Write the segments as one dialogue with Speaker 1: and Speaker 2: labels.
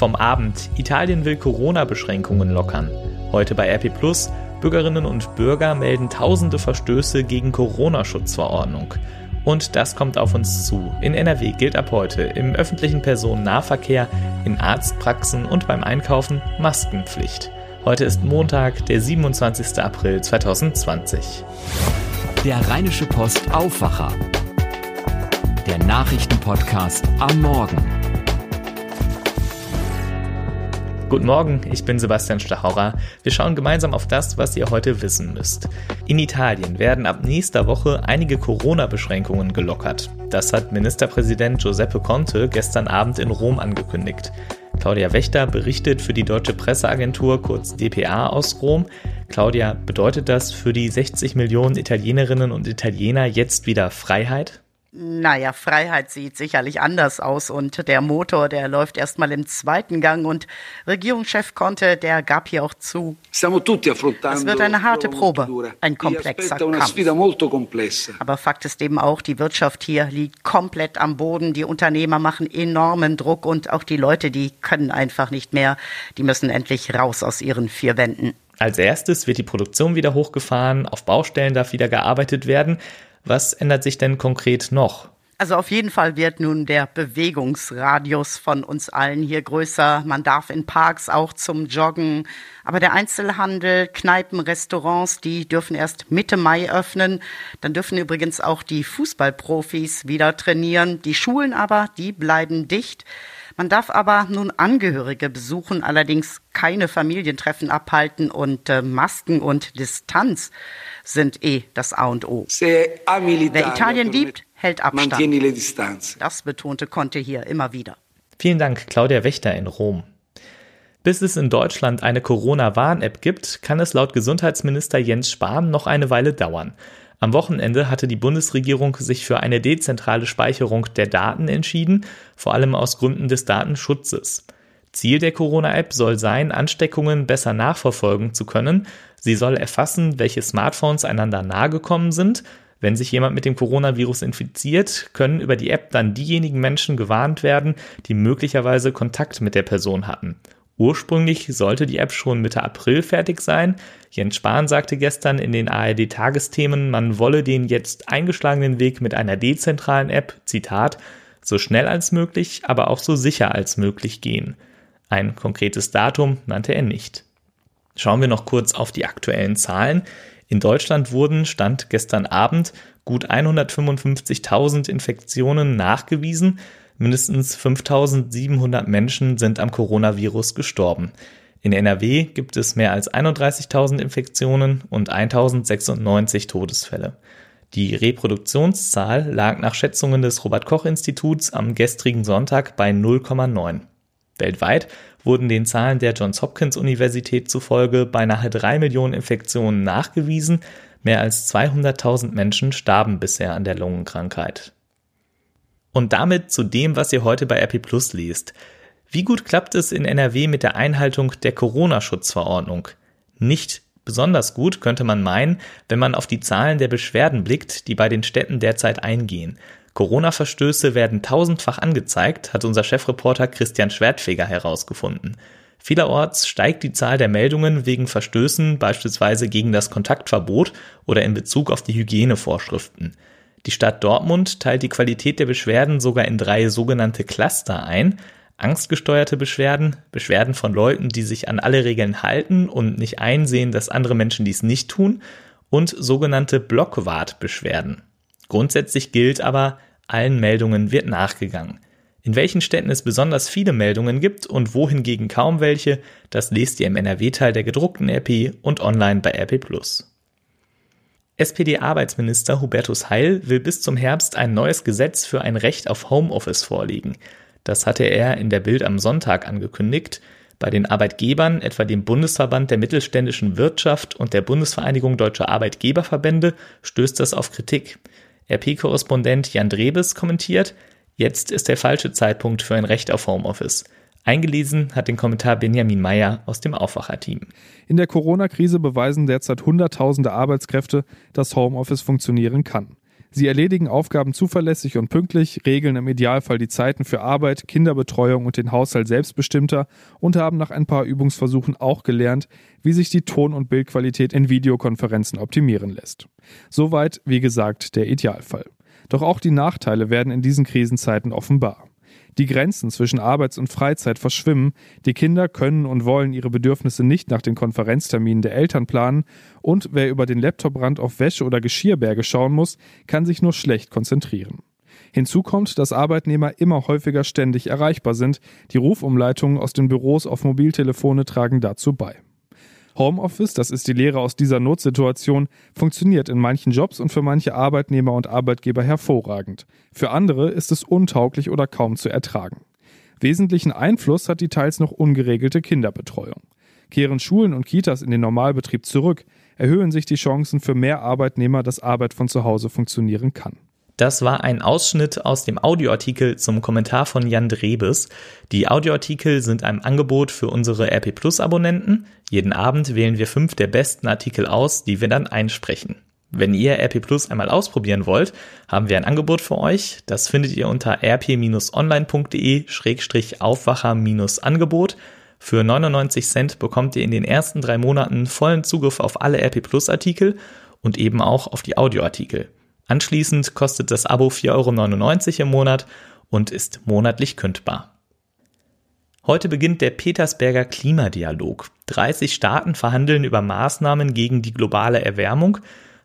Speaker 1: Vom Abend. Italien will Corona-Beschränkungen lockern. Heute bei RP Plus. Bürgerinnen und Bürger melden tausende Verstöße gegen Corona-Schutzverordnung. Und das kommt auf uns zu. In NRW gilt ab heute im öffentlichen Personennahverkehr, in Arztpraxen und beim Einkaufen Maskenpflicht. Heute ist Montag, der 27. April 2020.
Speaker 2: Der Rheinische Post Aufwacher. Der Nachrichtenpodcast am Morgen.
Speaker 1: Guten Morgen, ich bin Sebastian Stachauer. Wir schauen gemeinsam auf das, was ihr heute wissen müsst. In Italien werden ab nächster Woche einige Corona-Beschränkungen gelockert. Das hat Ministerpräsident Giuseppe Conte gestern Abend in Rom angekündigt. Claudia Wächter berichtet für die deutsche Presseagentur kurz dpa aus Rom. Claudia, bedeutet das für die 60 Millionen Italienerinnen und Italiener jetzt wieder Freiheit?
Speaker 3: Naja, Freiheit sieht sicherlich anders aus und der Motor, der läuft erstmal im zweiten Gang und Regierungschef Conte, der gab hier auch zu. Es wird eine harte Probe, ein komplexer Kampf. Aber Fakt ist eben auch, die Wirtschaft hier liegt komplett am Boden, die Unternehmer machen enormen Druck und auch die Leute, die können einfach nicht mehr, die müssen endlich raus aus ihren vier Wänden.
Speaker 1: Als erstes wird die Produktion wieder hochgefahren, auf Baustellen darf wieder gearbeitet werden. Was ändert sich denn konkret noch?
Speaker 3: Also auf jeden Fall wird nun der Bewegungsradius von uns allen hier größer. Man darf in Parks auch zum Joggen. Aber der Einzelhandel, Kneipen, Restaurants, die dürfen erst Mitte Mai öffnen. Dann dürfen übrigens auch die Fußballprofis wieder trainieren. Die Schulen aber, die bleiben dicht. Man darf aber nun Angehörige besuchen, allerdings keine Familientreffen abhalten und äh, Masken und Distanz sind eh das A und O. Wer Italien liebt, hält Abstand. Das betonte Conte hier immer wieder.
Speaker 1: Vielen Dank, Claudia Wächter in Rom. Bis es in Deutschland eine Corona-Warn-App gibt, kann es laut Gesundheitsminister Jens Spahn noch eine Weile dauern. Am Wochenende hatte die Bundesregierung sich für eine dezentrale Speicherung der Daten entschieden, vor allem aus Gründen des Datenschutzes. Ziel der Corona-App soll sein, Ansteckungen besser nachverfolgen zu können. Sie soll erfassen, welche Smartphones einander nahegekommen sind. Wenn sich jemand mit dem Coronavirus infiziert, können über die App dann diejenigen Menschen gewarnt werden, die möglicherweise Kontakt mit der Person hatten. Ursprünglich sollte die App schon Mitte April fertig sein. Jens Spahn sagte gestern in den ARD-Tagesthemen, man wolle den jetzt eingeschlagenen Weg mit einer dezentralen App, Zitat, so schnell als möglich, aber auch so sicher als möglich gehen. Ein konkretes Datum nannte er nicht. Schauen wir noch kurz auf die aktuellen Zahlen. In Deutschland wurden, Stand gestern Abend, gut 155.000 Infektionen nachgewiesen. Mindestens 5.700 Menschen sind am Coronavirus gestorben. In NRW gibt es mehr als 31.000 Infektionen und 1.096 Todesfälle. Die Reproduktionszahl lag nach Schätzungen des Robert Koch Instituts am gestrigen Sonntag bei 0,9. Weltweit wurden den Zahlen der Johns Hopkins Universität zufolge beinahe drei Millionen Infektionen nachgewiesen, mehr als 200.000 Menschen starben bisher an der Lungenkrankheit. Und damit zu dem, was ihr heute bei RP Plus liest. Wie gut klappt es in NRW mit der Einhaltung der Corona-Schutzverordnung? Nicht besonders gut könnte man meinen, wenn man auf die Zahlen der Beschwerden blickt, die bei den Städten derzeit eingehen. Corona-Verstöße werden tausendfach angezeigt, hat unser Chefreporter Christian Schwertfeger herausgefunden. Vielerorts steigt die Zahl der Meldungen wegen Verstößen beispielsweise gegen das Kontaktverbot oder in Bezug auf die Hygienevorschriften. Die Stadt Dortmund teilt die Qualität der Beschwerden sogar in drei sogenannte Cluster ein. Angstgesteuerte Beschwerden, Beschwerden von Leuten, die sich an alle Regeln halten und nicht einsehen, dass andere Menschen dies nicht tun, und sogenannte Blockwartbeschwerden. Grundsätzlich gilt aber, allen Meldungen wird nachgegangen. In welchen Städten es besonders viele Meldungen gibt und wohingegen kaum welche, das lest ihr im NRW-Teil der gedruckten RP und online bei RP+. SPD-Arbeitsminister Hubertus Heil will bis zum Herbst ein neues Gesetz für ein Recht auf Homeoffice vorlegen. Das hatte er in der Bild am Sonntag angekündigt. Bei den Arbeitgebern, etwa dem Bundesverband der mittelständischen Wirtschaft und der Bundesvereinigung deutscher Arbeitgeberverbände, stößt das auf Kritik. RP-Korrespondent Jan Drebes kommentiert, jetzt ist der falsche Zeitpunkt für ein Recht auf Homeoffice. Eingelesen hat den Kommentar Benjamin Meyer aus dem Aufwacherteam.
Speaker 4: In der Corona-Krise beweisen derzeit Hunderttausende Arbeitskräfte, dass Homeoffice funktionieren kann. Sie erledigen Aufgaben zuverlässig und pünktlich, regeln im Idealfall die Zeiten für Arbeit, Kinderbetreuung und den Haushalt selbstbestimmter und haben nach ein paar Übungsversuchen auch gelernt, wie sich die Ton- und Bildqualität in Videokonferenzen optimieren lässt. Soweit, wie gesagt, der Idealfall. Doch auch die Nachteile werden in diesen Krisenzeiten offenbar. Die Grenzen zwischen Arbeits- und Freizeit verschwimmen, die Kinder können und wollen ihre Bedürfnisse nicht nach den Konferenzterminen der Eltern planen und wer über den Laptoprand auf Wäsche oder Geschirrberge schauen muss, kann sich nur schlecht konzentrieren. Hinzu kommt, dass Arbeitnehmer immer häufiger ständig erreichbar sind. Die Rufumleitungen aus den Büros auf Mobiltelefone tragen dazu bei. Homeoffice, das ist die Lehre aus dieser Notsituation, funktioniert in manchen Jobs und für manche Arbeitnehmer und Arbeitgeber hervorragend. Für andere ist es untauglich oder kaum zu ertragen. Wesentlichen Einfluss hat die teils noch ungeregelte Kinderbetreuung. Kehren Schulen und Kitas in den Normalbetrieb zurück, erhöhen sich die Chancen für mehr Arbeitnehmer, dass Arbeit von zu Hause funktionieren kann.
Speaker 1: Das war ein Ausschnitt aus dem Audioartikel zum Kommentar von Jan Drebes. Die Audioartikel sind ein Angebot für unsere RP Plus Abonnenten. Jeden Abend wählen wir fünf der besten Artikel aus, die wir dann einsprechen. Wenn ihr RP Plus einmal ausprobieren wollt, haben wir ein Angebot für euch. Das findet ihr unter rp-online.de-aufwacher-angebot. Für 99 Cent bekommt ihr in den ersten drei Monaten vollen Zugriff auf alle RP Plus Artikel und eben auch auf die Audioartikel. Anschließend kostet das Abo 4,99 Euro im Monat und ist monatlich kündbar. Heute beginnt der Petersberger Klimadialog. 30 Staaten verhandeln über Maßnahmen gegen die globale Erwärmung.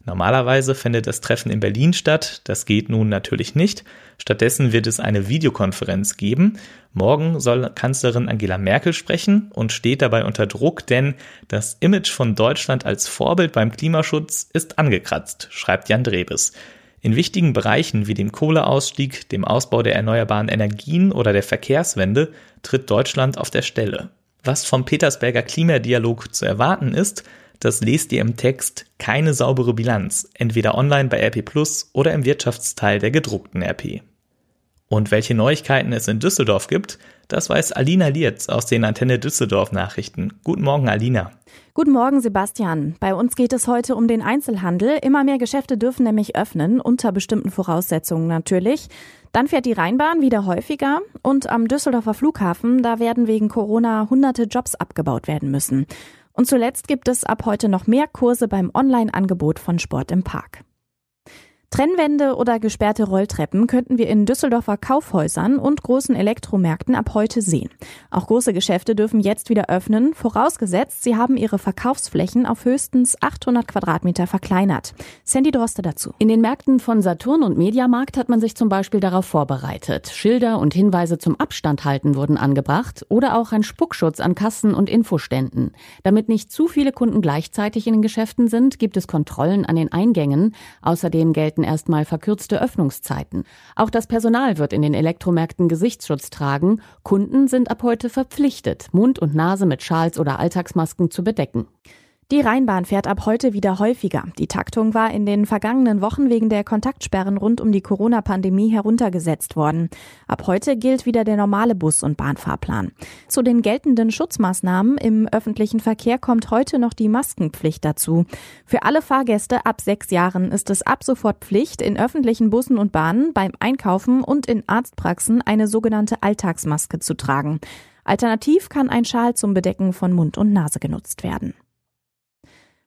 Speaker 1: Normalerweise fände das Treffen in Berlin statt. Das geht nun natürlich nicht. Stattdessen wird es eine Videokonferenz geben. Morgen soll Kanzlerin Angela Merkel sprechen und steht dabei unter Druck, denn das Image von Deutschland als Vorbild beim Klimaschutz ist angekratzt, schreibt Jan Drebes. In wichtigen Bereichen wie dem Kohleausstieg, dem Ausbau der erneuerbaren Energien oder der Verkehrswende tritt Deutschland auf der Stelle. Was vom Petersberger Klimadialog zu erwarten ist, das lest ihr im Text keine saubere Bilanz, entweder online bei RP Plus oder im Wirtschaftsteil der gedruckten RP. Und welche Neuigkeiten es in Düsseldorf gibt, das weiß Alina Lietz aus den Antenne Düsseldorf Nachrichten. Guten Morgen, Alina.
Speaker 5: Guten Morgen, Sebastian. Bei uns geht es heute um den Einzelhandel. Immer mehr Geschäfte dürfen nämlich öffnen, unter bestimmten Voraussetzungen natürlich. Dann fährt die Rheinbahn wieder häufiger und am Düsseldorfer Flughafen, da werden wegen Corona hunderte Jobs abgebaut werden müssen. Und zuletzt gibt es ab heute noch mehr Kurse beim Online-Angebot von Sport im Park. Trennwände oder gesperrte Rolltreppen könnten wir in Düsseldorfer Kaufhäusern und großen Elektromärkten ab heute sehen. Auch große Geschäfte dürfen jetzt wieder öffnen, vorausgesetzt, sie haben ihre Verkaufsflächen auf höchstens 800 Quadratmeter verkleinert. Sandy Droste dazu.
Speaker 6: In den Märkten von Saturn und Mediamarkt hat man sich zum Beispiel darauf vorbereitet. Schilder und Hinweise zum Abstand halten wurden angebracht oder auch ein Spuckschutz an Kassen und Infoständen. Damit nicht zu viele Kunden gleichzeitig in den Geschäften sind, gibt es Kontrollen an den Eingängen. Außerdem gelten erstmal verkürzte Öffnungszeiten. Auch das Personal wird in den Elektromärkten Gesichtsschutz tragen. Kunden sind ab heute verpflichtet, Mund und Nase mit Schals oder Alltagsmasken zu bedecken.
Speaker 5: Die Rheinbahn fährt ab heute wieder häufiger. Die Taktung war in den vergangenen Wochen wegen der Kontaktsperren rund um die Corona-Pandemie heruntergesetzt worden. Ab heute gilt wieder der normale Bus- und Bahnfahrplan. Zu den geltenden Schutzmaßnahmen im öffentlichen Verkehr kommt heute noch die Maskenpflicht dazu. Für alle Fahrgäste ab sechs Jahren ist es ab sofort Pflicht, in öffentlichen Bussen und Bahnen, beim Einkaufen und in Arztpraxen eine sogenannte Alltagsmaske zu tragen. Alternativ kann ein Schal zum Bedecken von Mund und Nase genutzt werden.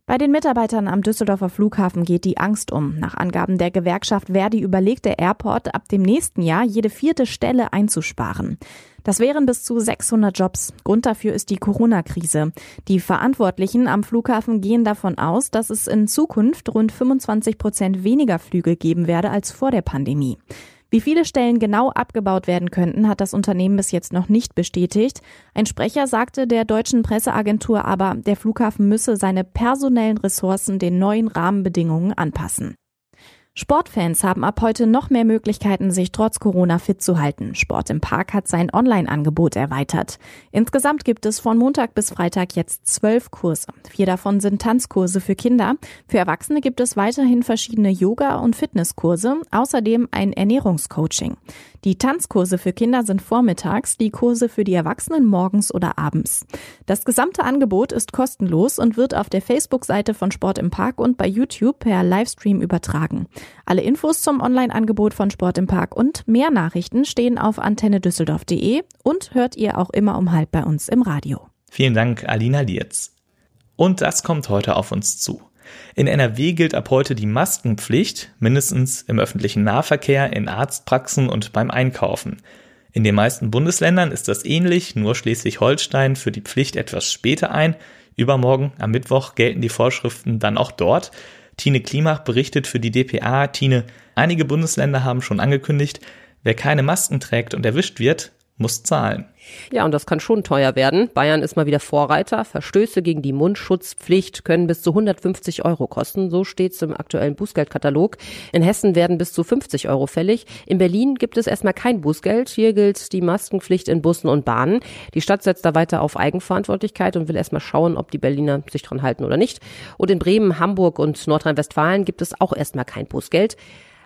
Speaker 5: Bei den Mitarbeitern am Düsseldorfer Flughafen geht die Angst um. Nach Angaben der Gewerkschaft Verdi überlegt der Airport ab dem nächsten Jahr jede vierte Stelle einzusparen. Das wären bis zu 600 Jobs. Grund dafür ist die Corona-Krise. Die Verantwortlichen am Flughafen gehen davon aus, dass es in Zukunft rund 25 Prozent weniger Flüge geben werde als vor der Pandemie. Wie viele Stellen genau abgebaut werden könnten, hat das Unternehmen bis jetzt noch nicht bestätigt. Ein Sprecher sagte der deutschen Presseagentur aber, der Flughafen müsse seine personellen Ressourcen den neuen Rahmenbedingungen anpassen. Sportfans haben ab heute noch mehr Möglichkeiten, sich trotz Corona fit zu halten. Sport im Park hat sein Online-Angebot erweitert. Insgesamt gibt es von Montag bis Freitag jetzt zwölf Kurse. Vier davon sind Tanzkurse für Kinder. Für Erwachsene gibt es weiterhin verschiedene Yoga- und Fitnesskurse, außerdem ein Ernährungscoaching. Die Tanzkurse für Kinder sind vormittags, die Kurse für die Erwachsenen morgens oder abends. Das gesamte Angebot ist kostenlos und wird auf der Facebook-Seite von Sport im Park und bei YouTube per Livestream übertragen. Alle Infos zum Online-Angebot von Sport im Park und mehr Nachrichten stehen auf antennedüsseldorf.de und hört ihr auch immer um halb bei uns im Radio.
Speaker 1: Vielen Dank, Alina Lietz. Und das kommt heute auf uns zu. In NRW gilt ab heute die Maskenpflicht, mindestens im öffentlichen Nahverkehr, in Arztpraxen und beim Einkaufen. In den meisten Bundesländern ist das ähnlich, nur Schleswig-Holstein führt die Pflicht etwas später ein. Übermorgen am Mittwoch gelten die Vorschriften dann auch dort. Tine Klimach berichtet für die DPA. Tine, einige Bundesländer haben schon angekündigt, wer keine Masken trägt und erwischt wird, muss zahlen.
Speaker 7: Ja, und das kann schon teuer werden. Bayern ist mal wieder Vorreiter. Verstöße gegen die Mundschutzpflicht können bis zu 150 Euro kosten. So steht es im aktuellen Bußgeldkatalog. In Hessen werden bis zu 50 Euro fällig. In Berlin gibt es erstmal kein Bußgeld. Hier gilt die Maskenpflicht in Bussen und Bahnen. Die Stadt setzt da weiter auf Eigenverantwortlichkeit und will erstmal schauen, ob die Berliner sich dran halten oder nicht. Und in Bremen, Hamburg und Nordrhein-Westfalen gibt es auch erstmal kein Bußgeld.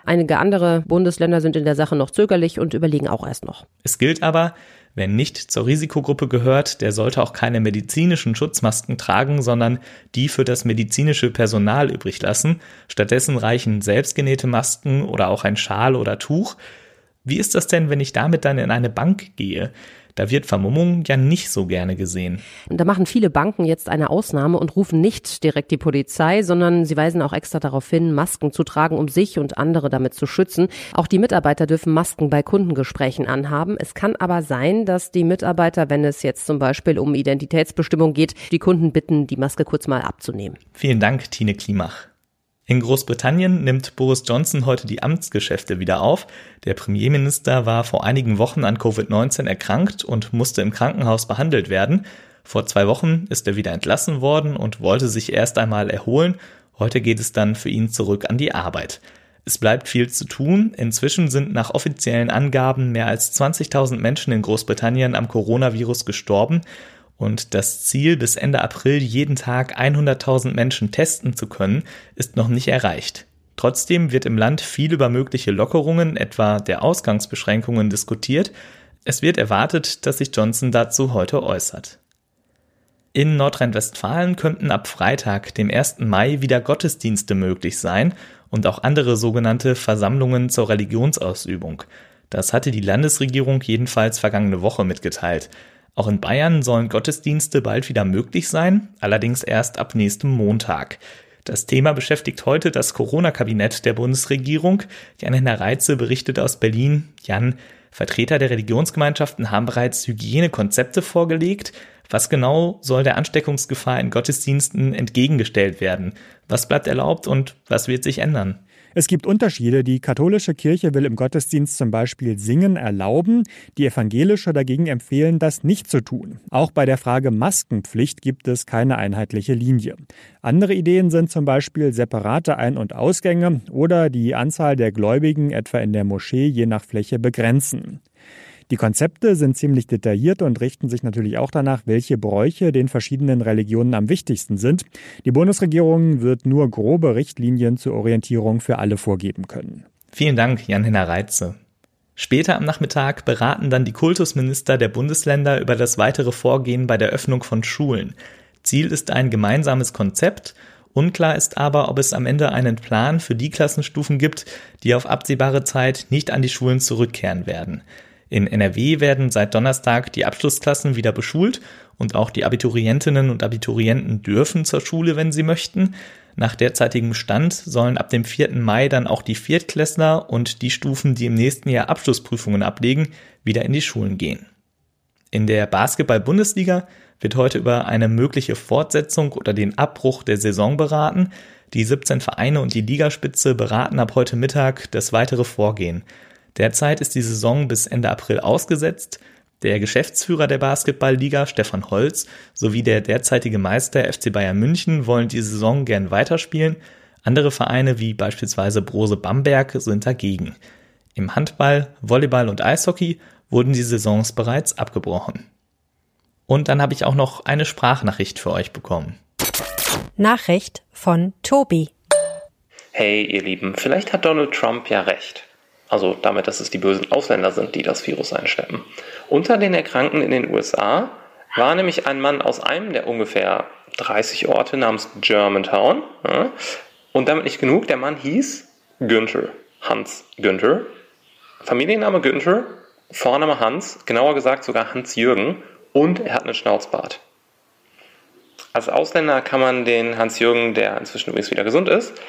Speaker 7: Einige andere Bundesländer sind in der Sache noch zögerlich und überlegen auch erst noch.
Speaker 1: Es gilt aber, Wer nicht zur Risikogruppe gehört, der sollte auch keine medizinischen Schutzmasken tragen, sondern die für das medizinische Personal übrig lassen. Stattdessen reichen selbstgenähte Masken oder auch ein Schal oder Tuch. Wie ist das denn, wenn ich damit dann in eine Bank gehe? Da wird Vermummung ja nicht so gerne gesehen.
Speaker 7: Und da machen viele Banken jetzt eine Ausnahme und rufen nicht direkt die Polizei, sondern sie weisen auch extra darauf hin, Masken zu tragen, um sich und andere damit zu schützen. Auch die Mitarbeiter dürfen Masken bei Kundengesprächen anhaben. Es kann aber sein, dass die Mitarbeiter, wenn es jetzt zum Beispiel um Identitätsbestimmung geht, die Kunden bitten, die Maske kurz mal abzunehmen.
Speaker 1: Vielen Dank, Tine Klimach. In Großbritannien nimmt Boris Johnson heute die Amtsgeschäfte wieder auf. Der Premierminister war vor einigen Wochen an Covid-19 erkrankt und musste im Krankenhaus behandelt werden. Vor zwei Wochen ist er wieder entlassen worden und wollte sich erst einmal erholen. Heute geht es dann für ihn zurück an die Arbeit. Es bleibt viel zu tun. Inzwischen sind nach offiziellen Angaben mehr als 20.000 Menschen in Großbritannien am Coronavirus gestorben und das Ziel, bis Ende April jeden Tag 100.000 Menschen testen zu können, ist noch nicht erreicht. Trotzdem wird im Land viel über mögliche Lockerungen, etwa der Ausgangsbeschränkungen, diskutiert. Es wird erwartet, dass sich Johnson dazu heute äußert. In Nordrhein-Westfalen könnten ab Freitag, dem 1. Mai, wieder Gottesdienste möglich sein und auch andere sogenannte Versammlungen zur Religionsausübung. Das hatte die Landesregierung jedenfalls vergangene Woche mitgeteilt. Auch in Bayern sollen Gottesdienste bald wieder möglich sein, allerdings erst ab nächstem Montag. Das Thema beschäftigt heute das Corona-Kabinett der Bundesregierung. Jan-Henner Reitze berichtet aus Berlin. Jan, Vertreter der Religionsgemeinschaften haben bereits Hygienekonzepte vorgelegt. Was genau soll der Ansteckungsgefahr in Gottesdiensten entgegengestellt werden? Was bleibt erlaubt und was wird sich ändern?
Speaker 8: Es gibt Unterschiede. Die katholische Kirche will im Gottesdienst zum Beispiel Singen erlauben. Die evangelische dagegen empfehlen, das nicht zu tun. Auch bei der Frage Maskenpflicht gibt es keine einheitliche Linie. Andere Ideen sind zum Beispiel separate Ein- und Ausgänge oder die Anzahl der Gläubigen etwa in der Moschee je nach Fläche begrenzen. Die Konzepte sind ziemlich detailliert und richten sich natürlich auch danach, welche Bräuche den verschiedenen Religionen am wichtigsten sind. Die Bundesregierung wird nur grobe Richtlinien zur Orientierung für alle vorgeben können.
Speaker 1: Vielen Dank, Jan-Henner Reitze. Später am Nachmittag beraten dann die Kultusminister der Bundesländer über das weitere Vorgehen bei der Öffnung von Schulen. Ziel ist ein gemeinsames Konzept. Unklar ist aber, ob es am Ende einen Plan für die Klassenstufen gibt, die auf absehbare Zeit nicht an die Schulen zurückkehren werden. In NRW werden seit Donnerstag die Abschlussklassen wieder beschult und auch die Abiturientinnen und Abiturienten dürfen zur Schule, wenn sie möchten. Nach derzeitigem Stand sollen ab dem 4. Mai dann auch die Viertklässler und die Stufen, die im nächsten Jahr Abschlussprüfungen ablegen, wieder in die Schulen gehen. In der Basketball-Bundesliga wird heute über eine mögliche Fortsetzung oder den Abbruch der Saison beraten. Die 17 Vereine und die Ligaspitze beraten ab heute Mittag das weitere Vorgehen. Derzeit ist die Saison bis Ende April ausgesetzt. Der Geschäftsführer der Basketballliga, Stefan Holz, sowie der derzeitige Meister FC Bayern München wollen die Saison gern weiterspielen. Andere Vereine wie beispielsweise Brose Bamberg sind dagegen. Im Handball, Volleyball und Eishockey wurden die Saisons bereits abgebrochen. Und dann habe ich auch noch eine Sprachnachricht für euch bekommen.
Speaker 9: Nachricht von Tobi.
Speaker 10: Hey ihr Lieben, vielleicht hat Donald Trump ja recht.
Speaker 9: Also damit, dass es die bösen Ausländer sind, die das Virus einschleppen. Unter den Erkrankten in den USA war nämlich ein Mann aus einem der ungefähr 30 Orte namens Germantown. Und damit nicht genug, der Mann hieß Günther, Hans Günther. Familienname Günther, Vorname Hans, genauer gesagt sogar Hans-Jürgen und er hat einen Schnauzbart. Als Ausländer kann man den Hans-Jürgen, der inzwischen übrigens wieder gesund ist,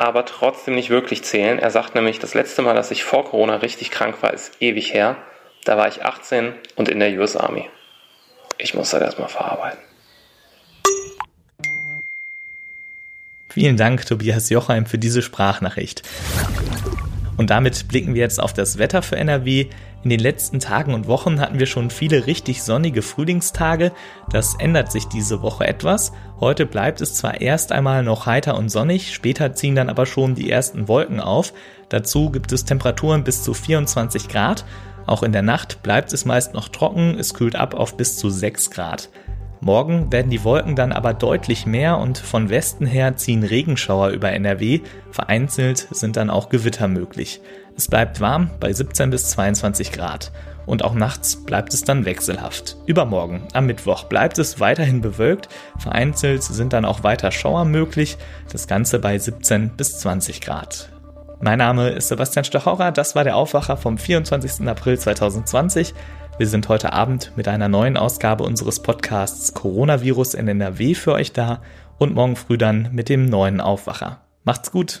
Speaker 9: aber trotzdem nicht wirklich zählen. Er sagt nämlich, das letzte Mal, dass ich vor Corona richtig krank war, ist ewig her. Da war ich 18 und in der US Army. Ich muss das erstmal verarbeiten.
Speaker 1: Vielen Dank, Tobias Jochheim, für diese Sprachnachricht. Und damit blicken wir jetzt auf das Wetter für NRW. In den letzten Tagen und Wochen hatten wir schon viele richtig sonnige Frühlingstage. Das ändert sich diese Woche etwas. Heute bleibt es zwar erst einmal noch heiter und sonnig, später ziehen dann aber schon die ersten Wolken auf. Dazu gibt es Temperaturen bis zu 24 Grad. Auch in der Nacht bleibt es meist noch trocken, es kühlt ab auf bis zu 6 Grad. Morgen werden die Wolken dann aber deutlich mehr und von Westen her ziehen Regenschauer über NRW. Vereinzelt sind dann auch Gewitter möglich. Es bleibt warm bei 17 bis 22 Grad. Und auch nachts bleibt es dann wechselhaft. Übermorgen, am Mittwoch, bleibt es weiterhin bewölkt. Vereinzelt sind dann auch weiter Schauer möglich. Das Ganze bei 17 bis 20 Grad. Mein Name ist Sebastian Stachauer. Das war der Aufwacher vom 24. April 2020. Wir sind heute Abend mit einer neuen Ausgabe unseres Podcasts Coronavirus in NRW für euch da und morgen früh dann mit dem neuen Aufwacher. Macht's gut!